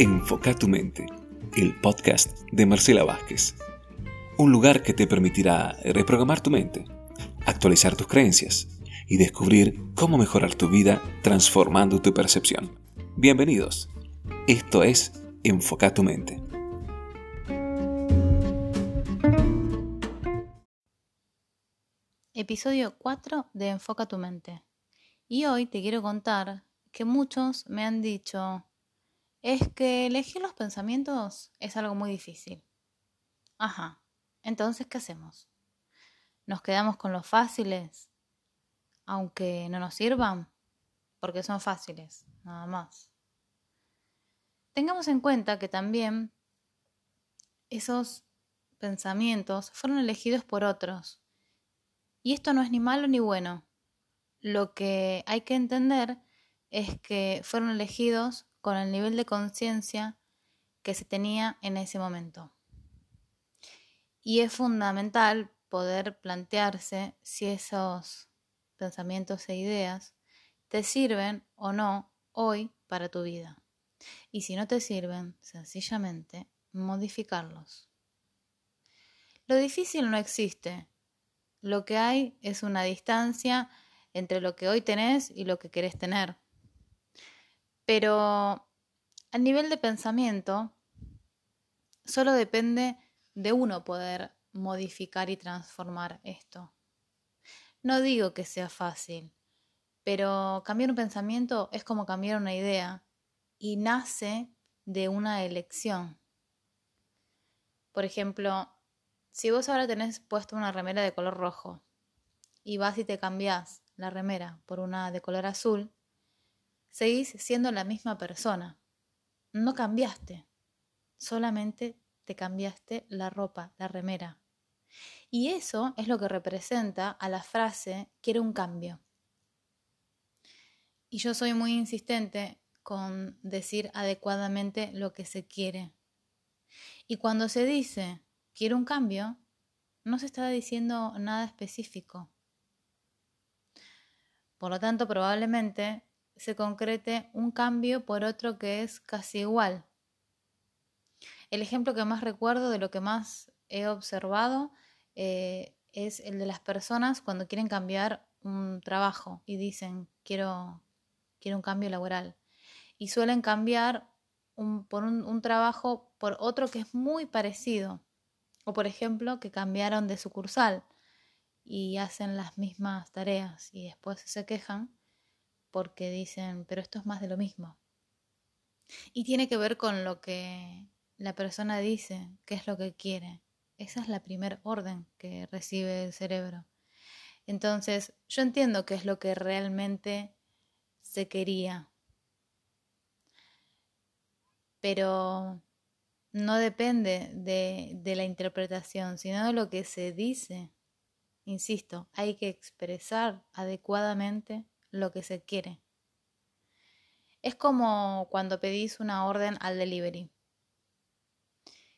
Enfoca tu mente, el podcast de Marcela Vázquez. Un lugar que te permitirá reprogramar tu mente, actualizar tus creencias y descubrir cómo mejorar tu vida transformando tu percepción. Bienvenidos. Esto es Enfoca tu mente. Episodio 4 de Enfoca tu mente. Y hoy te quiero contar que muchos me han dicho, es que elegir los pensamientos es algo muy difícil. Ajá, entonces, ¿qué hacemos? ¿Nos quedamos con los fáciles, aunque no nos sirvan? Porque son fáciles, nada más. Tengamos en cuenta que también esos pensamientos fueron elegidos por otros. Y esto no es ni malo ni bueno. Lo que hay que entender es que fueron elegidos con el nivel de conciencia que se tenía en ese momento. Y es fundamental poder plantearse si esos pensamientos e ideas te sirven o no hoy para tu vida. Y si no te sirven, sencillamente modificarlos. Lo difícil no existe. Lo que hay es una distancia entre lo que hoy tenés y lo que querés tener. Pero a nivel de pensamiento, solo depende de uno poder modificar y transformar esto. No digo que sea fácil, pero cambiar un pensamiento es como cambiar una idea y nace de una elección. Por ejemplo, si vos ahora tenés puesto una remera de color rojo y vas y te cambiás la remera por una de color azul, seguís siendo la misma persona. No cambiaste, solamente te cambiaste la ropa, la remera. Y eso es lo que representa a la frase quiero un cambio. Y yo soy muy insistente con decir adecuadamente lo que se quiere. Y cuando se dice quiero un cambio, no se está diciendo nada específico. Por lo tanto, probablemente se concrete un cambio por otro que es casi igual. El ejemplo que más recuerdo de lo que más he observado eh, es el de las personas cuando quieren cambiar un trabajo y dicen quiero, quiero un cambio laboral. Y suelen cambiar un, por un trabajo por otro que es muy parecido. O por ejemplo que cambiaron de sucursal y hacen las mismas tareas y después se quejan porque dicen, pero esto es más de lo mismo. Y tiene que ver con lo que la persona dice, qué es lo que quiere. Esa es la primer orden que recibe el cerebro. Entonces, yo entiendo qué es lo que realmente se quería. Pero no depende de, de, la interpretación, sino de lo que se dice. Insisto, hay que expresar adecuadamente lo que se quiere. Es como cuando pedís una orden al delivery.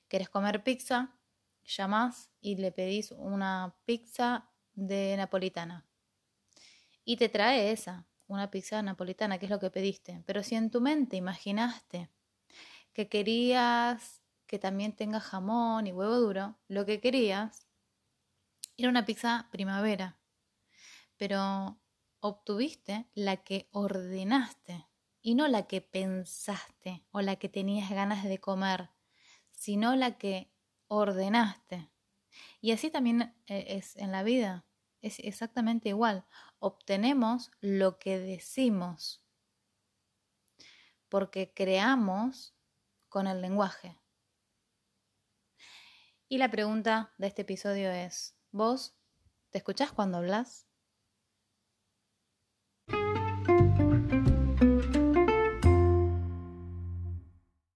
¿Querés comer pizza? Llamás y le pedís una pizza de napolitana. Y te trae esa, una pizza napolitana, que es lo que pediste. Pero si en tu mente imaginaste que querías que también tenga jamón y huevo duro, lo que querías era una pizza primavera. Pero obtuviste la que ordenaste y no la que pensaste o la que tenías ganas de comer, sino la que ordenaste. Y así también eh, es en la vida, es exactamente igual. Obtenemos lo que decimos, porque creamos con el lenguaje. Y la pregunta de este episodio es, ¿vos te escuchás cuando hablas?